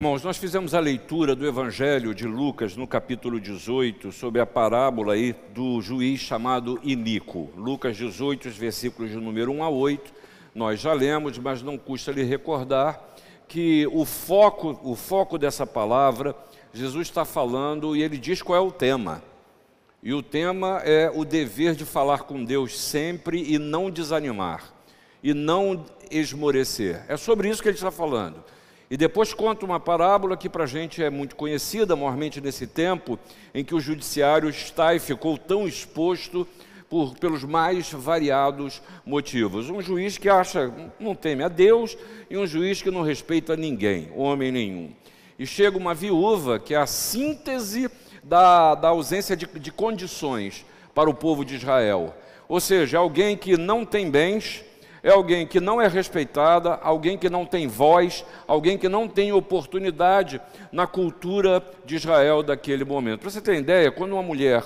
Irmãos, nós fizemos a leitura do Evangelho de Lucas no capítulo 18, sobre a parábola aí do juiz chamado Inico. Lucas 18, os versículos de número 1 a 8. Nós já lemos, mas não custa lhe recordar que o foco, o foco dessa palavra, Jesus está falando e ele diz qual é o tema. E o tema é o dever de falar com Deus sempre e não desanimar, e não esmorecer. É sobre isso que ele está falando. E depois conta uma parábola que para a gente é muito conhecida, mormente nesse tempo, em que o judiciário está e ficou tão exposto por, pelos mais variados motivos. Um juiz que acha, não teme a Deus, e um juiz que não respeita ninguém, homem nenhum. E chega uma viúva, que é a síntese da, da ausência de, de condições para o povo de Israel. Ou seja, alguém que não tem bens, é alguém que não é respeitada, alguém que não tem voz, alguém que não tem oportunidade na cultura de Israel daquele momento. Para você ter ideia, quando uma mulher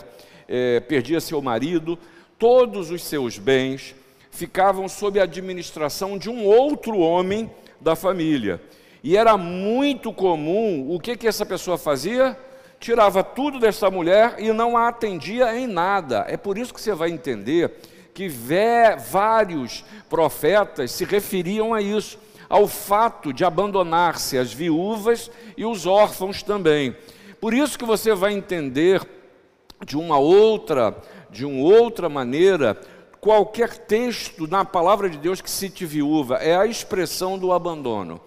é, perdia seu marido, todos os seus bens ficavam sob a administração de um outro homem da família. E era muito comum, o que, que essa pessoa fazia? Tirava tudo dessa mulher e não a atendia em nada. É por isso que você vai entender que vários profetas se referiam a isso, ao fato de abandonar-se as viúvas e os órfãos também. Por isso que você vai entender de uma outra, de uma outra maneira, qualquer texto na palavra de Deus que cite viúva é a expressão do abandono,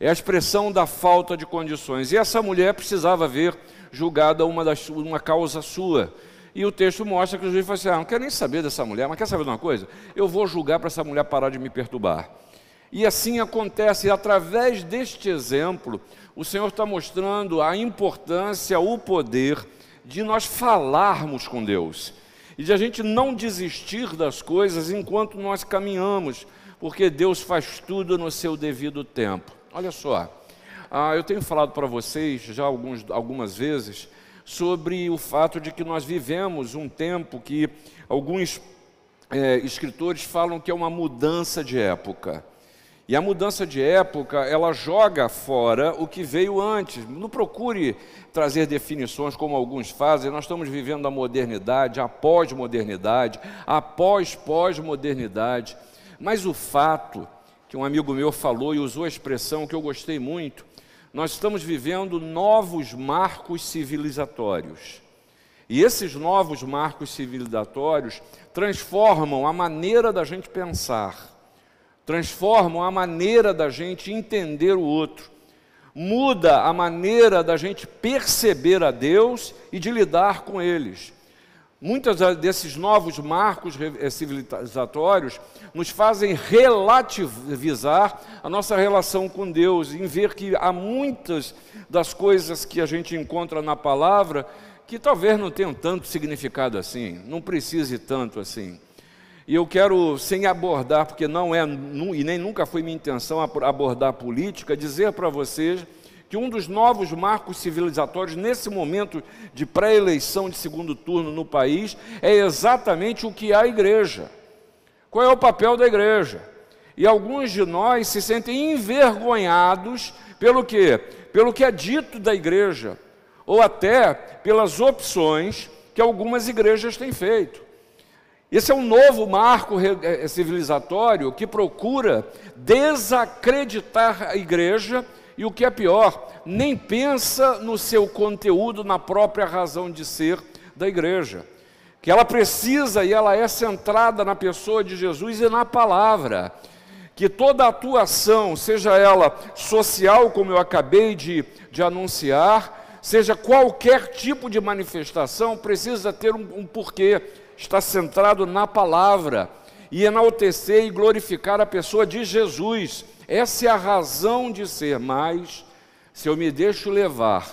é a expressão da falta de condições. E essa mulher precisava ver julgada uma, das, uma causa sua. E o texto mostra que o juiz falou assim: ah, não quero nem saber dessa mulher, mas quer saber de uma coisa? Eu vou julgar para essa mulher parar de me perturbar. E assim acontece, e através deste exemplo, o Senhor está mostrando a importância, o poder de nós falarmos com Deus e de a gente não desistir das coisas enquanto nós caminhamos, porque Deus faz tudo no seu devido tempo. Olha só, ah, eu tenho falado para vocês já alguns, algumas vezes sobre o fato de que nós vivemos um tempo que alguns é, escritores falam que é uma mudança de época. E a mudança de época, ela joga fora o que veio antes. Não procure trazer definições como alguns fazem. Nós estamos vivendo a modernidade, a pós-modernidade, a pós-pós-modernidade. Mas o fato que um amigo meu falou e usou a expressão que eu gostei muito, nós estamos vivendo novos marcos civilizatórios. E esses novos marcos civilizatórios transformam a maneira da gente pensar, transformam a maneira da gente entender o outro, muda a maneira da gente perceber a Deus e de lidar com eles. Muitos desses novos marcos eh, civilizatórios nos fazem relativizar a nossa relação com Deus, em ver que há muitas das coisas que a gente encontra na palavra que talvez não tenham tanto significado assim, não precise tanto assim. E eu quero, sem abordar, porque não é, e nem nunca foi minha intenção abordar política, dizer para vocês que um dos novos marcos civilizatórios nesse momento de pré-eleição de segundo turno no país é exatamente o que é a igreja. Qual é o papel da igreja? E alguns de nós se sentem envergonhados pelo que? Pelo que é dito da igreja, ou até pelas opções que algumas igrejas têm feito. Esse é um novo marco eh, civilizatório que procura desacreditar a igreja e o que é pior, nem pensa no seu conteúdo, na própria razão de ser da igreja. Que ela precisa e ela é centrada na pessoa de Jesus e na palavra. Que toda atuação, seja ela social, como eu acabei de, de anunciar, seja qualquer tipo de manifestação, precisa ter um, um porquê, está centrado na palavra e enaltecer e glorificar a pessoa de Jesus essa é a razão de ser, mas se eu me deixo levar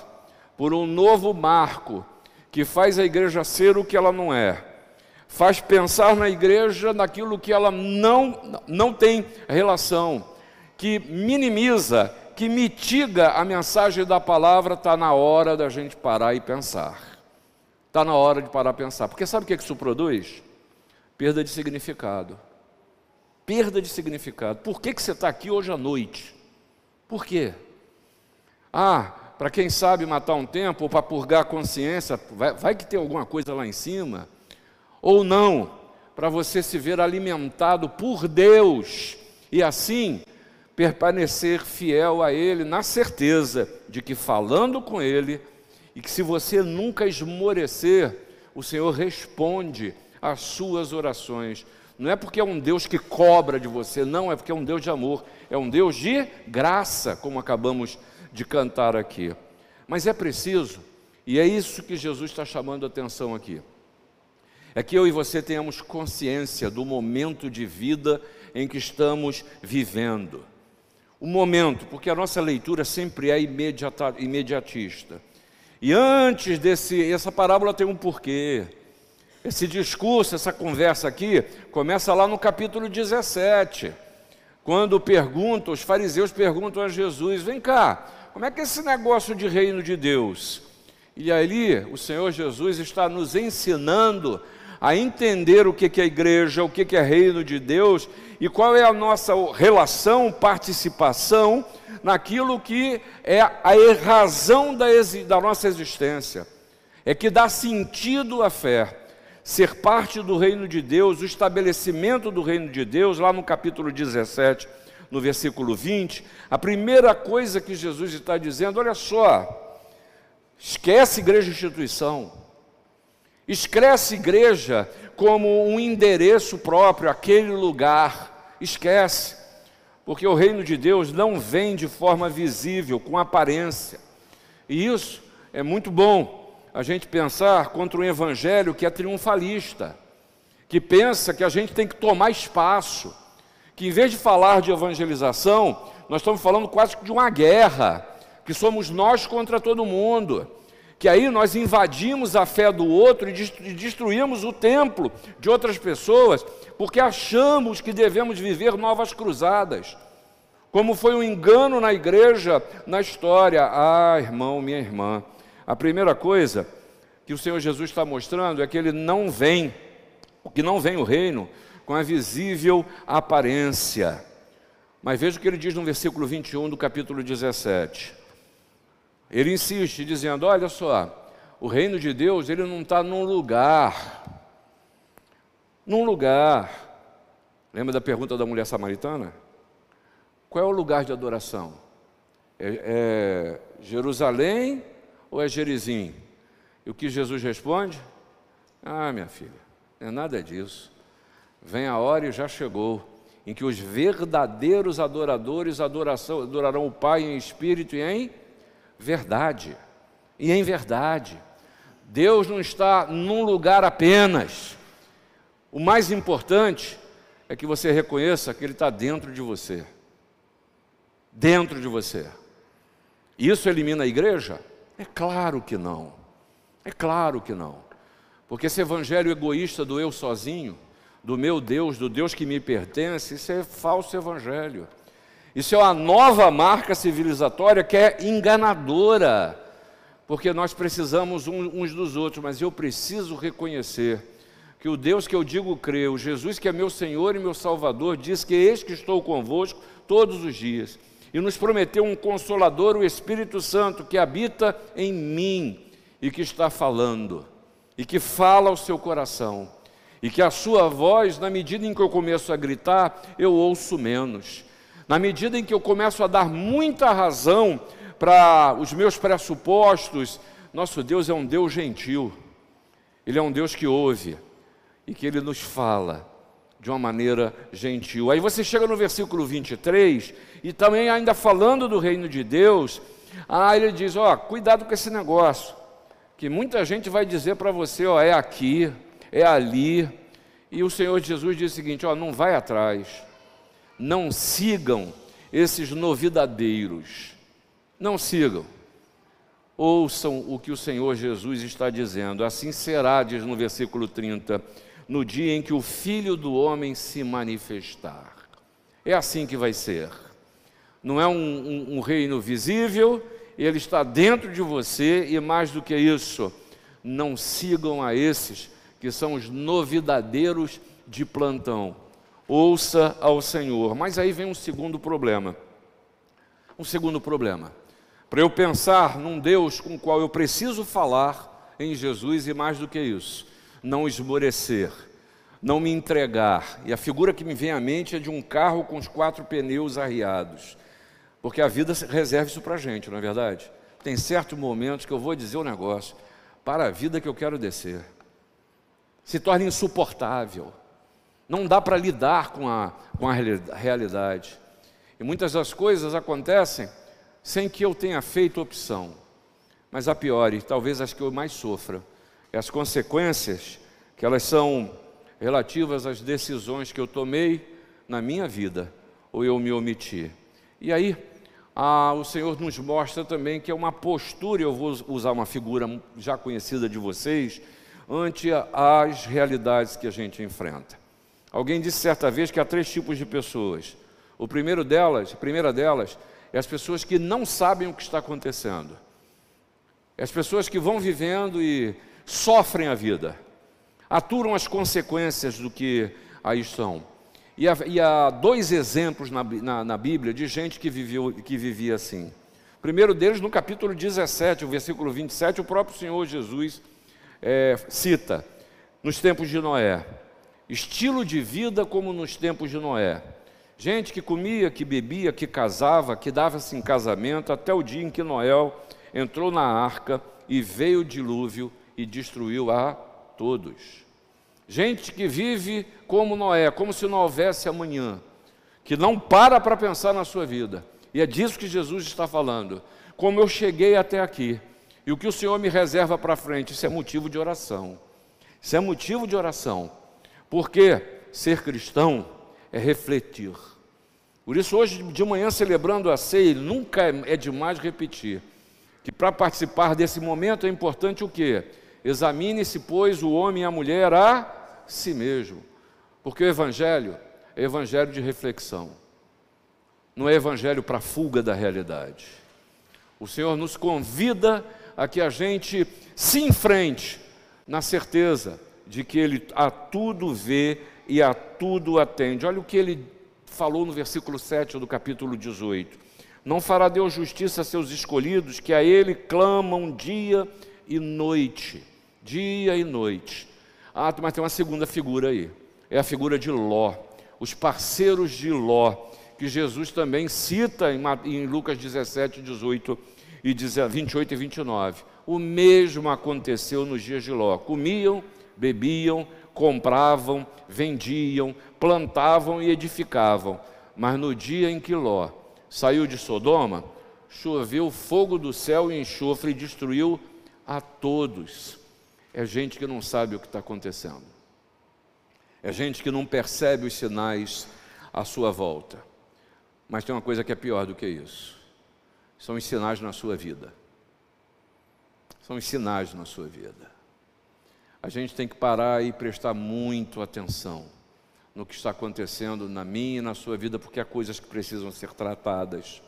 por um novo marco que faz a igreja ser o que ela não é, faz pensar na igreja naquilo que ela não, não tem relação, que minimiza, que mitiga a mensagem da palavra, está na hora da gente parar e pensar. Está na hora de parar e pensar. Porque sabe o que isso produz? Perda de significado perda de significado. Por que, que você está aqui hoje à noite? Por quê? Ah, para quem sabe matar um tempo ou para purgar a consciência, vai, vai que tem alguma coisa lá em cima. Ou não, para você se ver alimentado por Deus e assim permanecer fiel a Ele, na certeza de que falando com Ele, e que se você nunca esmorecer, o Senhor responde às suas orações. Não é porque é um Deus que cobra de você, não, é porque é um Deus de amor, é um Deus de graça, como acabamos de cantar aqui. Mas é preciso, e é isso que Jesus está chamando a atenção aqui, é que eu e você tenhamos consciência do momento de vida em que estamos vivendo. O momento, porque a nossa leitura sempre é imediata, imediatista. E antes desse, essa parábola tem um porquê. Esse discurso, essa conversa aqui, começa lá no capítulo 17, quando perguntam, os fariseus perguntam a Jesus: vem cá, como é que é esse negócio de reino de Deus? E ali o Senhor Jesus está nos ensinando a entender o que é igreja, o que é reino de Deus e qual é a nossa relação, participação naquilo que é a razão da, da nossa existência, é que dá sentido à fé ser parte do reino de Deus, o estabelecimento do reino de Deus, lá no capítulo 17, no versículo 20, a primeira coisa que Jesus está dizendo, olha só, esquece igreja instituição, esquece igreja como um endereço próprio, aquele lugar, esquece, porque o reino de Deus não vem de forma visível, com aparência, e isso é muito bom, a gente pensar contra um evangelho que é triunfalista, que pensa que a gente tem que tomar espaço, que em vez de falar de evangelização, nós estamos falando quase de uma guerra, que somos nós contra todo mundo, que aí nós invadimos a fé do outro e destruímos o templo de outras pessoas, porque achamos que devemos viver novas cruzadas. Como foi um engano na igreja, na história. Ah, irmão, minha irmã, a primeira coisa que o Senhor Jesus está mostrando é que ele não vem, que não vem o reino com a visível aparência. Mas veja o que ele diz no versículo 21 do capítulo 17. Ele insiste dizendo: Olha só, o reino de Deus ele não está num lugar, num lugar. Lembra da pergunta da mulher samaritana? Qual é o lugar de adoração? É, é Jerusalém ou é Gerizim? E o que Jesus responde? Ah, minha filha, não é nada disso. Vem a hora e já chegou, em que os verdadeiros adoradores adoração, adorarão o Pai em espírito e em verdade. E em verdade. Deus não está num lugar apenas. O mais importante é que você reconheça que Ele está dentro de você. Dentro de você. Isso elimina a igreja? É claro que não. É claro que não. Porque esse evangelho egoísta do eu sozinho, do meu Deus, do Deus que me pertence, isso é falso evangelho. Isso é uma nova marca civilizatória que é enganadora, porque nós precisamos uns dos outros, mas eu preciso reconhecer que o Deus que eu digo crer, o Jesus que é meu Senhor e meu Salvador, diz que eis que estou convosco todos os dias e nos prometeu um consolador, o Espírito Santo, que habita em mim e que está falando, e que fala ao seu coração, e que a sua voz, na medida em que eu começo a gritar, eu ouço menos. Na medida em que eu começo a dar muita razão para os meus pressupostos, nosso Deus é um Deus gentil, Ele é um Deus que ouve e que Ele nos fala de uma maneira gentil. Aí você chega no versículo 23, e também ainda falando do reino de Deus, ah, ele diz: ó, cuidado com esse negócio, que muita gente vai dizer para você: ó, é aqui, é ali. E o Senhor Jesus diz o seguinte: ó, não vai atrás, não sigam esses novidadeiros, não sigam. Ouçam o que o Senhor Jesus está dizendo, assim será, diz no versículo 30 no dia em que o Filho do Homem se manifestar. É assim que vai ser. Não é um, um, um reino visível, ele está dentro de você, e mais do que isso, não sigam a esses que são os novidadeiros de plantão. Ouça ao Senhor. Mas aí vem um segundo problema. Um segundo problema. para eu pensar num Deus com o qual eu preciso falar em Jesus e mais do que isso, não esmorecer, não me entregar. E a figura que me vem à mente é de um carro com os quatro pneus arriados, porque a vida reserva isso para a gente, não é verdade? Tem certos momentos que eu vou dizer o um negócio, para a vida que eu quero descer, se torna insuportável, não dá para lidar com a, com a realidade. E muitas das coisas acontecem sem que eu tenha feito opção. Mas a pior, e talvez as que eu mais sofra, as consequências que elas são relativas às decisões que eu tomei na minha vida ou eu me omiti. E aí, ah, o Senhor nos mostra também que é uma postura, eu vou usar uma figura já conhecida de vocês, ante as realidades que a gente enfrenta. Alguém disse certa vez que há três tipos de pessoas. O primeiro delas, a primeira delas, é as pessoas que não sabem o que está acontecendo. É as pessoas que vão vivendo e sofrem a vida, aturam as consequências do que aí estão. E há, e há dois exemplos na, na, na, Bíblia de gente que, viveu, que vivia assim. O primeiro deles, no capítulo 17, o versículo 27, o próprio Senhor Jesus é, cita, nos tempos de Noé, estilo de vida como nos tempos de Noé. Gente que comia, que bebia, que casava, que dava-se em casamento, até o dia em que Noé entrou na arca e veio o dilúvio e destruiu a todos. Gente que vive como Noé, como se não houvesse amanhã, que não para para pensar na sua vida. E é disso que Jesus está falando. Como eu cheguei até aqui e o que o Senhor me reserva para frente, isso é motivo de oração. Isso é motivo de oração. Porque ser cristão é refletir. Por isso, hoje de manhã, celebrando a ceia, nunca é demais repetir que para participar desse momento é importante o quê? Examine-se, pois, o homem e a mulher a si mesmo. Porque o Evangelho é evangelho de reflexão, não é evangelho para fuga da realidade. O Senhor nos convida a que a gente se enfrente na certeza de que Ele a tudo vê e a tudo atende. Olha o que ele falou no versículo 7 do capítulo 18. Não fará Deus justiça a seus escolhidos, que a Ele clamam dia e noite. Dia e noite. Ah, mas tem uma segunda figura aí. É a figura de Ló. Os parceiros de Ló, que Jesus também cita em Lucas 17, 18 e 28 e 29. O mesmo aconteceu nos dias de Ló. Comiam, bebiam, compravam, vendiam, plantavam e edificavam. Mas no dia em que Ló saiu de Sodoma, choveu fogo do céu e enxofre e destruiu a todos. É gente que não sabe o que está acontecendo. É gente que não percebe os sinais à sua volta. Mas tem uma coisa que é pior do que isso. São os sinais na sua vida. São os sinais na sua vida a gente tem que parar e prestar muito atenção no que está acontecendo na minha e na sua vida, porque há coisas que precisam ser tratadas.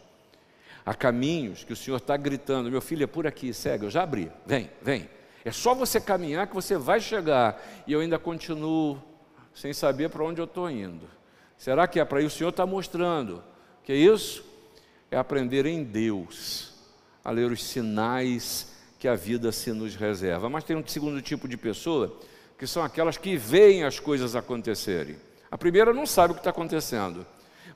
Há caminhos que o Senhor está gritando: meu filho, é por aqui, segue, eu já abri, vem, vem. É só você caminhar que você vai chegar. E eu ainda continuo sem saber para onde eu estou indo. Será que é para isso? O Senhor está mostrando que é isso? É aprender em Deus a ler os sinais que a vida se nos reserva. Mas tem um segundo tipo de pessoa, que são aquelas que veem as coisas acontecerem. A primeira não sabe o que está acontecendo,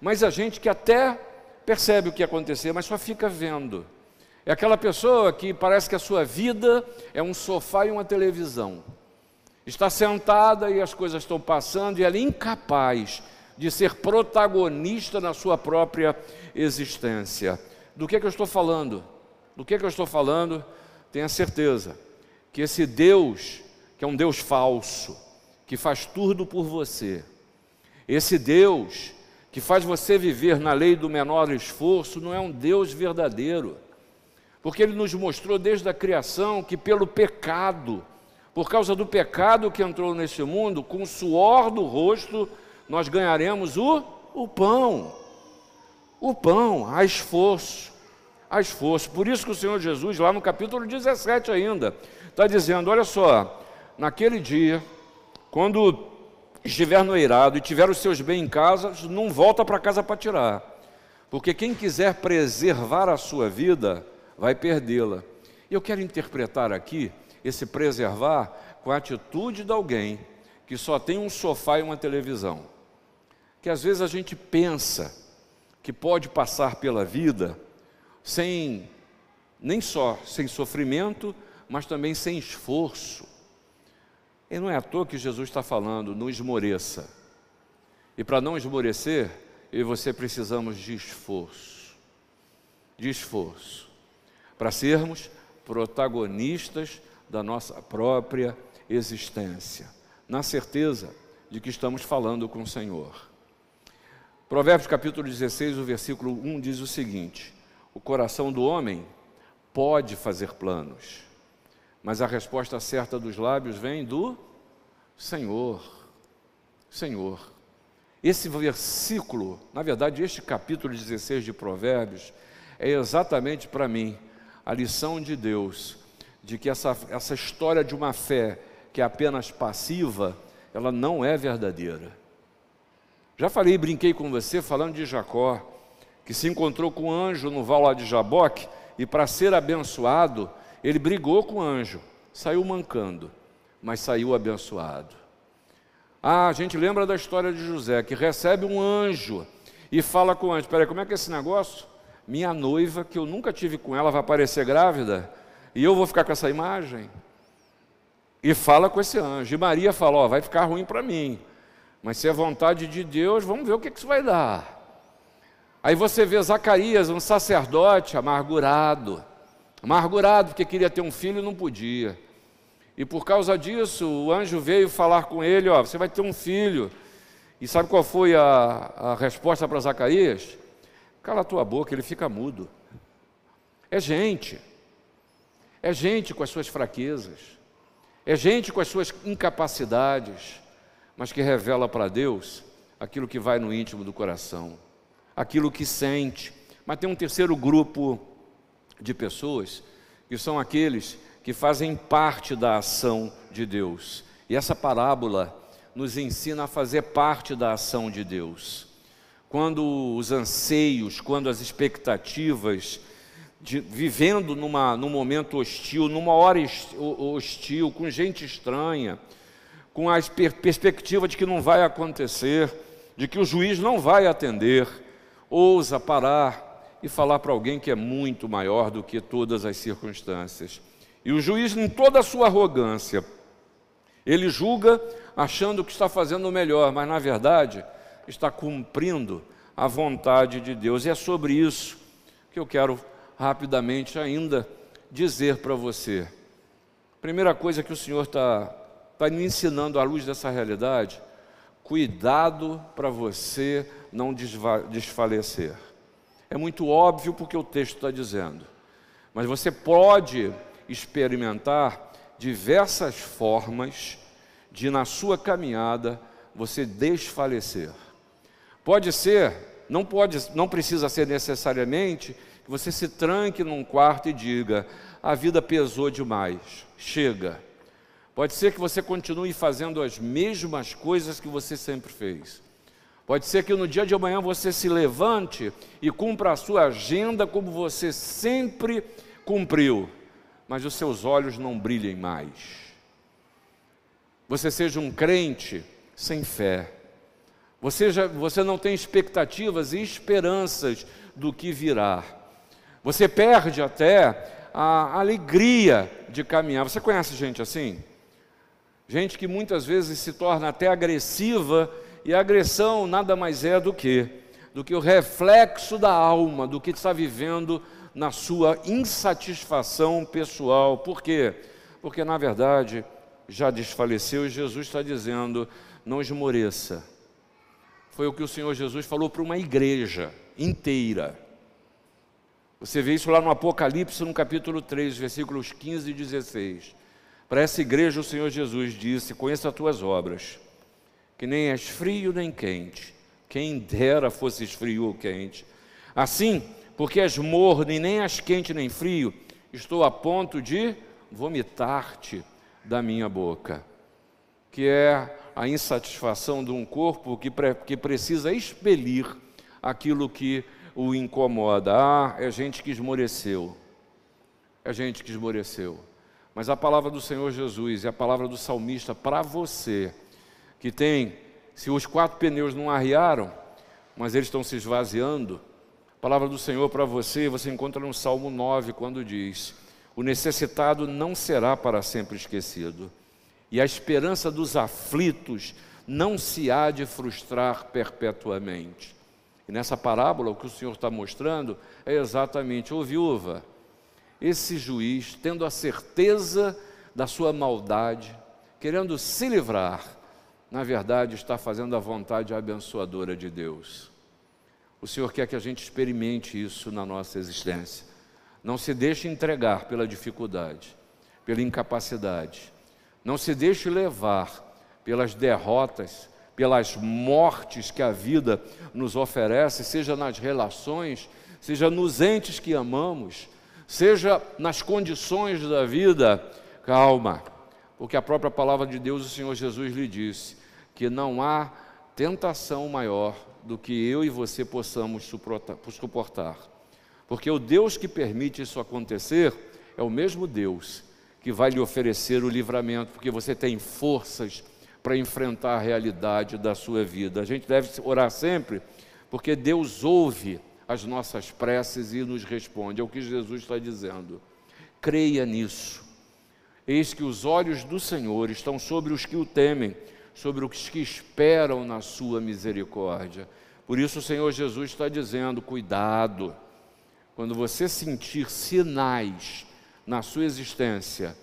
mas a gente que até percebe o que acontecer, mas só fica vendo. É aquela pessoa que parece que a sua vida é um sofá e uma televisão. Está sentada e as coisas estão passando e ela é incapaz de ser protagonista na sua própria existência. Do que, é que eu estou falando? Do que, é que eu estou falando? tenha certeza que esse Deus, que é um Deus falso, que faz tudo por você, esse Deus que faz você viver na lei do menor esforço, não é um Deus verdadeiro, porque Ele nos mostrou desde a criação que pelo pecado, por causa do pecado que entrou nesse mundo, com o suor do rosto, nós ganharemos o, o pão. O pão, a esforço a esforço. Por isso que o Senhor Jesus, lá no capítulo 17 ainda, está dizendo: olha só, naquele dia, quando estiver no eirado e tiver os seus bens em casa, não volta para casa para tirar. Porque quem quiser preservar a sua vida, vai perdê-la. E eu quero interpretar aqui esse preservar com a atitude de alguém que só tem um sofá e uma televisão. Que às vezes a gente pensa que pode passar pela vida sem nem só sem sofrimento, mas também sem esforço. E não é à toa que Jesus está falando, não esmoreça. E para não esmorecer, eu e você precisamos de esforço. De esforço. Para sermos protagonistas da nossa própria existência, na certeza de que estamos falando com o Senhor. Provérbios capítulo 16, o versículo 1 diz o seguinte: O coração do homem pode fazer planos, mas a resposta certa dos lábios vem do Senhor. Senhor. Esse versículo, na verdade, este capítulo 16 de Provérbios, é exatamente para mim a lição de Deus de que essa, essa história de uma fé que é apenas passiva, ela não é verdadeira. Já falei, brinquei com você falando de Jacó, que se encontrou com um anjo no val lá de Jaboque, e para ser abençoado, ele brigou com o anjo, saiu mancando, mas saiu abençoado. Ah, a gente lembra da história de José, que recebe um anjo e fala com o anjo: Peraí, como é que é esse negócio? Minha noiva, que eu nunca tive com ela, vai aparecer grávida? E eu vou ficar com essa imagem? E fala com esse anjo. E Maria fala: Ó, vai ficar ruim para mim. Mas se é vontade de Deus, vamos ver o que, que isso vai dar. Aí você vê Zacarias, um sacerdote amargurado. Amargurado, porque queria ter um filho e não podia. E por causa disso, o anjo veio falar com ele: Ó, você vai ter um filho. E sabe qual foi a, a resposta para Zacarias? Cala a tua boca, ele fica mudo. É gente. É gente com as suas fraquezas, é gente com as suas incapacidades, mas que revela para Deus aquilo que vai no íntimo do coração, aquilo que sente. Mas tem um terceiro grupo de pessoas que são aqueles que fazem parte da ação de Deus. E essa parábola nos ensina a fazer parte da ação de Deus. Quando os anseios, quando as expectativas de, vivendo numa, num momento hostil, numa hora hostil, com gente estranha, com a per perspectiva de que não vai acontecer, de que o juiz não vai atender, ousa parar e falar para alguém que é muito maior do que todas as circunstâncias. E o juiz, em toda a sua arrogância, ele julga achando que está fazendo o melhor, mas na verdade está cumprindo a vontade de Deus. E é sobre isso que eu quero rapidamente ainda dizer para você. Primeira coisa que o Senhor está tá me ensinando à luz dessa realidade, cuidado para você não desfalecer. É muito óbvio porque o texto está dizendo, mas você pode experimentar diversas formas de, na sua caminhada, você desfalecer. Pode ser, não pode, não precisa ser necessariamente que você se tranque num quarto e diga: a vida pesou demais, chega. Pode ser que você continue fazendo as mesmas coisas que você sempre fez. Pode ser que no dia de amanhã você se levante e cumpra a sua agenda como você sempre cumpriu, mas os seus olhos não brilhem mais. Você seja um crente sem fé. Você, já, você não tem expectativas e esperanças do que virá. Você perde até a alegria de caminhar. Você conhece gente assim? Gente que muitas vezes se torna até agressiva, e a agressão nada mais é do que do que o reflexo da alma, do que está vivendo na sua insatisfação pessoal. Por quê? Porque na verdade já desfaleceu e Jesus está dizendo: não esmoreça. Foi o que o Senhor Jesus falou para uma igreja inteira. Você vê isso lá no Apocalipse, no capítulo 3, versículos 15 e 16. Para essa igreja, o Senhor Jesus disse: Conheça as tuas obras, que nem és frio nem quente. Quem dera fosses frio ou quente. Assim, porque és morno e nem és quente nem frio, estou a ponto de vomitar-te da minha boca. Que é a insatisfação de um corpo que, que precisa expelir aquilo que o incomoda. Ah, é gente que esmoreceu. é gente que esmoreceu. Mas a palavra do Senhor Jesus e a palavra do salmista para você, que tem, se os quatro pneus não arriaram, mas eles estão se esvaziando, a palavra do Senhor para você, você encontra no Salmo 9, quando diz: O necessitado não será para sempre esquecido, e a esperança dos aflitos não se há de frustrar perpetuamente. E nessa parábola, o que o Senhor está mostrando é exatamente: ô viúva, esse juiz, tendo a certeza da sua maldade, querendo se livrar, na verdade está fazendo a vontade abençoadora de Deus. O Senhor quer que a gente experimente isso na nossa existência. Não se deixe entregar pela dificuldade, pela incapacidade. Não se deixe levar pelas derrotas, pelas mortes que a vida nos oferece, seja nas relações, seja nos entes que amamos, seja nas condições da vida, calma, porque a própria palavra de Deus, o Senhor Jesus lhe disse que não há tentação maior do que eu e você possamos suportar. Porque o Deus que permite isso acontecer é o mesmo Deus que vai lhe oferecer o livramento, porque você tem forças para enfrentar a realidade da sua vida. A gente deve orar sempre, porque Deus ouve as nossas preces e nos responde. É o que Jesus está dizendo. Creia nisso. Eis que os olhos do Senhor estão sobre os que o temem, sobre os que esperam na sua misericórdia. Por isso o Senhor Jesus está dizendo: cuidado, quando você sentir sinais na sua existência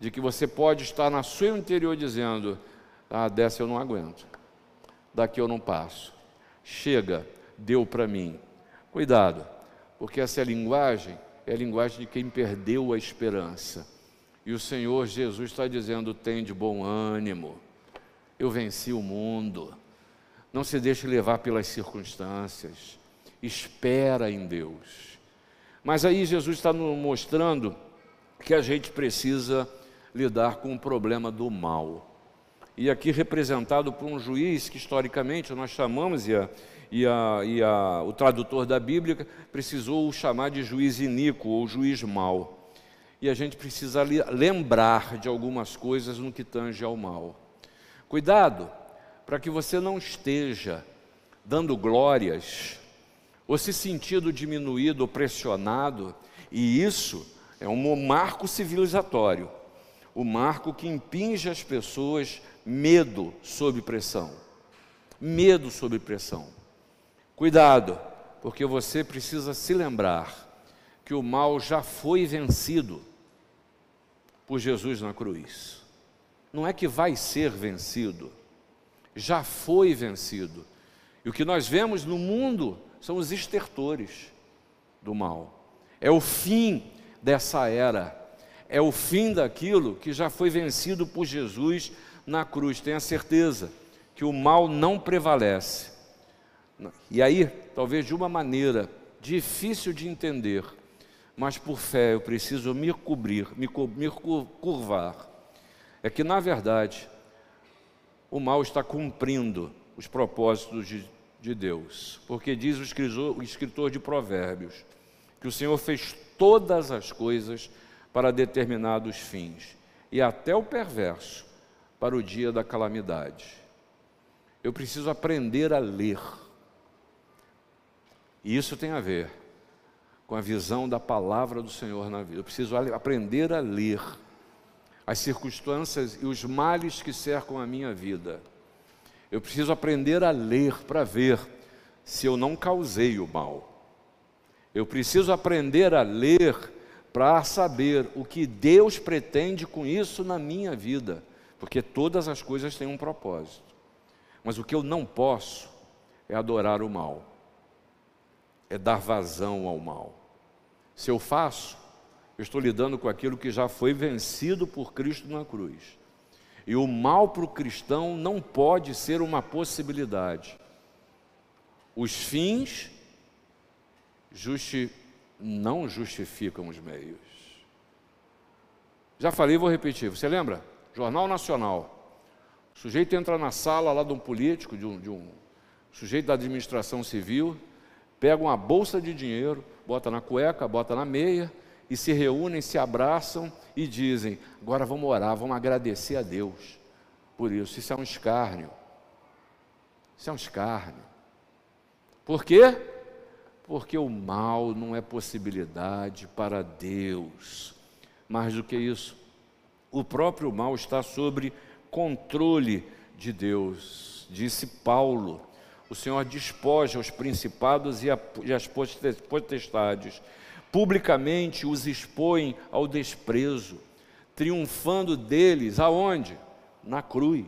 de que você pode estar na seu interior dizendo: ah, dessa eu não aguento, daqui eu não passo, chega, deu para mim, Cuidado, porque essa é linguagem é a linguagem de quem perdeu a esperança. E o Senhor Jesus está dizendo: tem de bom ânimo, eu venci o mundo. Não se deixe levar pelas circunstâncias, espera em Deus. Mas aí Jesus está nos mostrando que a gente precisa lidar com o problema do mal. E aqui representado por um juiz que historicamente nós chamamos, e a, e, a, e a, o tradutor da Bíblia precisou chamar de juiz iníquo ou juiz mau. E a gente precisa lembrar de algumas coisas no que tange ao mal. Cuidado para que você não esteja dando glórias ou se sentindo diminuído ou pressionado, e isso é um marco civilizatório, o marco que impinge as pessoas medo sob pressão. Medo sob pressão. Cuidado, porque você precisa se lembrar que o mal já foi vencido por Jesus na cruz. Não é que vai ser vencido, já foi vencido. E o que nós vemos no mundo são os estertores do mal. É o fim dessa era, é o fim daquilo que já foi vencido por Jesus na cruz. Tenha certeza que o mal não prevalece e aí, talvez de uma maneira difícil de entender, mas por fé eu preciso me cobrir, me, me curvar. É que, na verdade, o mal está cumprindo os propósitos de, de Deus. Porque diz o escritor, o escritor de Provérbios que o Senhor fez todas as coisas para determinados fins, e até o perverso para o dia da calamidade. Eu preciso aprender a ler e isso tem a ver com a visão da palavra do Senhor na vida. Eu preciso aprender a ler as circunstâncias e os males que cercam a minha vida. Eu preciso aprender a ler para ver se eu não causei o mal. Eu preciso aprender a ler para saber o que Deus pretende com isso na minha vida, porque todas as coisas têm um propósito. Mas o que eu não posso é adorar o mal é dar vazão ao mal. Se eu faço, eu estou lidando com aquilo que já foi vencido por Cristo na cruz. E o mal para o cristão não pode ser uma possibilidade. Os fins justi não justificam os meios. Já falei, vou repetir. Você lembra? Jornal Nacional. O sujeito entra na sala lá de um político, de um, de um sujeito da administração civil, pega uma bolsa de dinheiro, bota na cueca, bota na meia e se reúnem, se abraçam e dizem: agora vamos orar, vamos agradecer a Deus por isso. Isso é um escárnio. Isso é um escárnio. Por quê? Porque o mal não é possibilidade para Deus. Mais do que isso, o próprio mal está sobre controle de Deus, disse Paulo. O Senhor despoja os principados e as potestades, publicamente os expõe ao desprezo, triunfando deles aonde? Na cruz.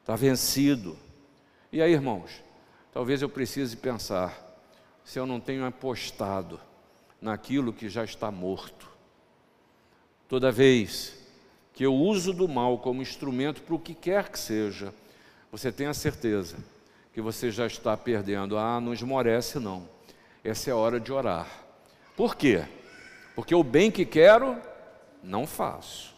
Está vencido. E aí, irmãos, talvez eu precise pensar se eu não tenho apostado naquilo que já está morto. Toda vez que eu uso do mal como instrumento para o que quer que seja, você tenha certeza que você já está perdendo. Ah, não esmorece não. Essa é a hora de orar. Por quê? Porque o bem que quero, não faço.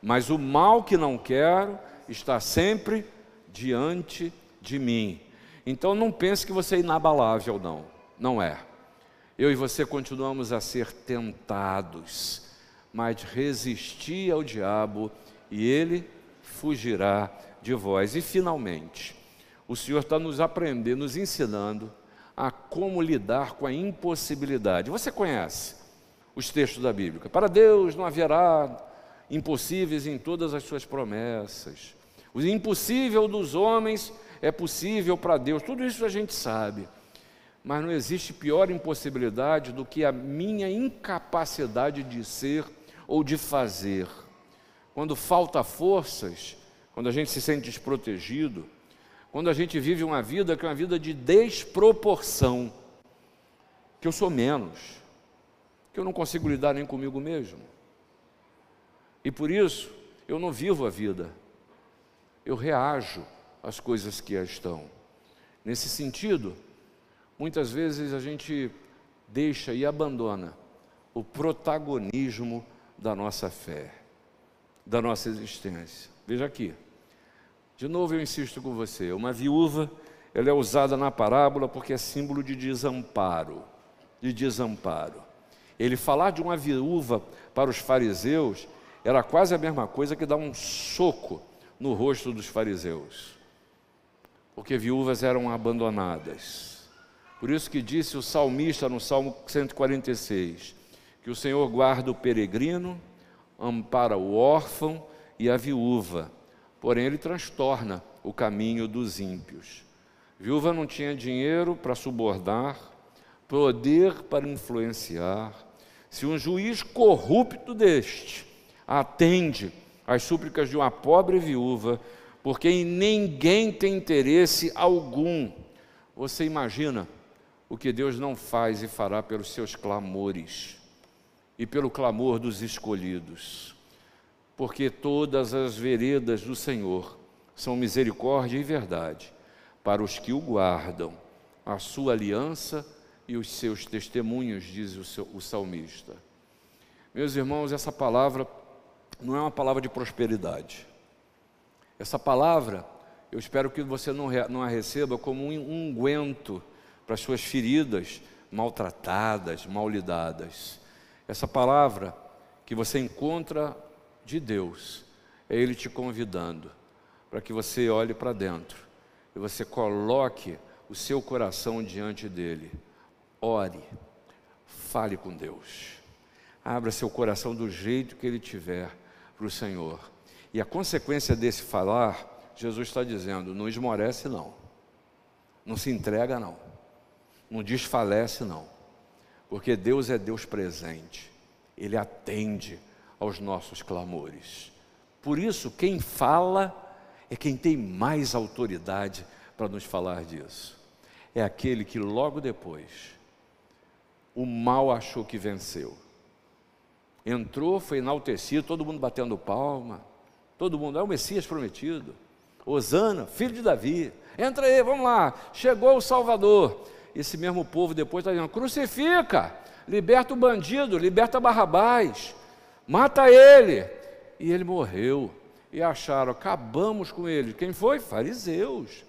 Mas o mal que não quero está sempre diante de mim. Então não pense que você é inabalável, não. Não é. Eu e você continuamos a ser tentados mas resisti ao diabo e ele fugirá de vós. E finalmente, o Senhor está nos aprendendo, nos ensinando a como lidar com a impossibilidade. Você conhece os textos da Bíblia? Para Deus não haverá impossíveis em todas as suas promessas. O impossível dos homens é possível para Deus. Tudo isso a gente sabe. Mas não existe pior impossibilidade do que a minha incapacidade de ser ou de fazer. Quando falta forças, quando a gente se sente desprotegido, quando a gente vive uma vida que é uma vida de desproporção, que eu sou menos, que eu não consigo lidar nem comigo mesmo. E por isso, eu não vivo a vida, eu reajo às coisas que estão. Nesse sentido, muitas vezes a gente deixa e abandona o protagonismo da nossa fé, da nossa existência. Veja aqui. De novo eu insisto com você, uma viúva, ela é usada na parábola porque é símbolo de desamparo, de desamparo. Ele falar de uma viúva para os fariseus era quase a mesma coisa que dar um soco no rosto dos fariseus. Porque viúvas eram abandonadas. Por isso que disse o salmista no Salmo 146: que o Senhor guarda o peregrino, ampara o órfão e a viúva, porém ele transtorna o caminho dos ímpios. Viúva não tinha dinheiro para subornar, poder para influenciar. Se um juiz corrupto deste atende às súplicas de uma pobre viúva, porque ninguém tem interesse algum, você imagina o que Deus não faz e fará pelos seus clamores e pelo clamor dos escolhidos, porque todas as veredas do Senhor são misericórdia e verdade para os que o guardam, a sua aliança e os seus testemunhos, diz o, seu, o salmista. Meus irmãos, essa palavra não é uma palavra de prosperidade. Essa palavra, eu espero que você não, não a receba como um unguento para as suas feridas maltratadas, mal lidadas. Essa palavra que você encontra de Deus, é Ele te convidando para que você olhe para dentro e você coloque o seu coração diante dele. Ore, fale com Deus, abra seu coração do jeito que Ele tiver para o Senhor. E a consequência desse falar, Jesus está dizendo: não esmorece, não, não se entrega, não, não desfalece, não porque Deus é Deus presente, Ele atende aos nossos clamores. Por isso, quem fala é quem tem mais autoridade para nos falar disso. É aquele que logo depois o mal achou que venceu. Entrou, foi enaltecido, todo mundo batendo palma, todo mundo, é o Messias prometido. Osana, filho de Davi, entra aí, vamos lá, chegou o Salvador esse mesmo povo depois está dizendo: crucifica, liberta o bandido, liberta Barrabás, mata ele. E ele morreu. E acharam, acabamos com ele. Quem foi? Fariseus,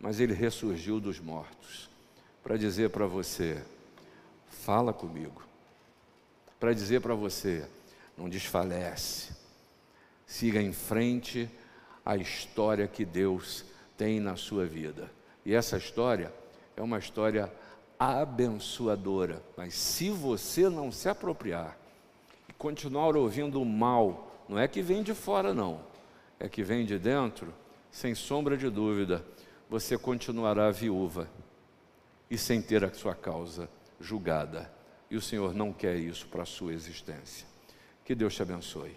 mas ele ressurgiu dos mortos para dizer para você: fala comigo. Para dizer para você: não desfalece, siga em frente a história que Deus tem na sua vida. E essa história é uma história abençoadora, mas se você não se apropriar e continuar ouvindo o mal, não é que vem de fora, não, é que vem de dentro, sem sombra de dúvida, você continuará viúva e sem ter a sua causa julgada. E o Senhor não quer isso para a sua existência. Que Deus te abençoe.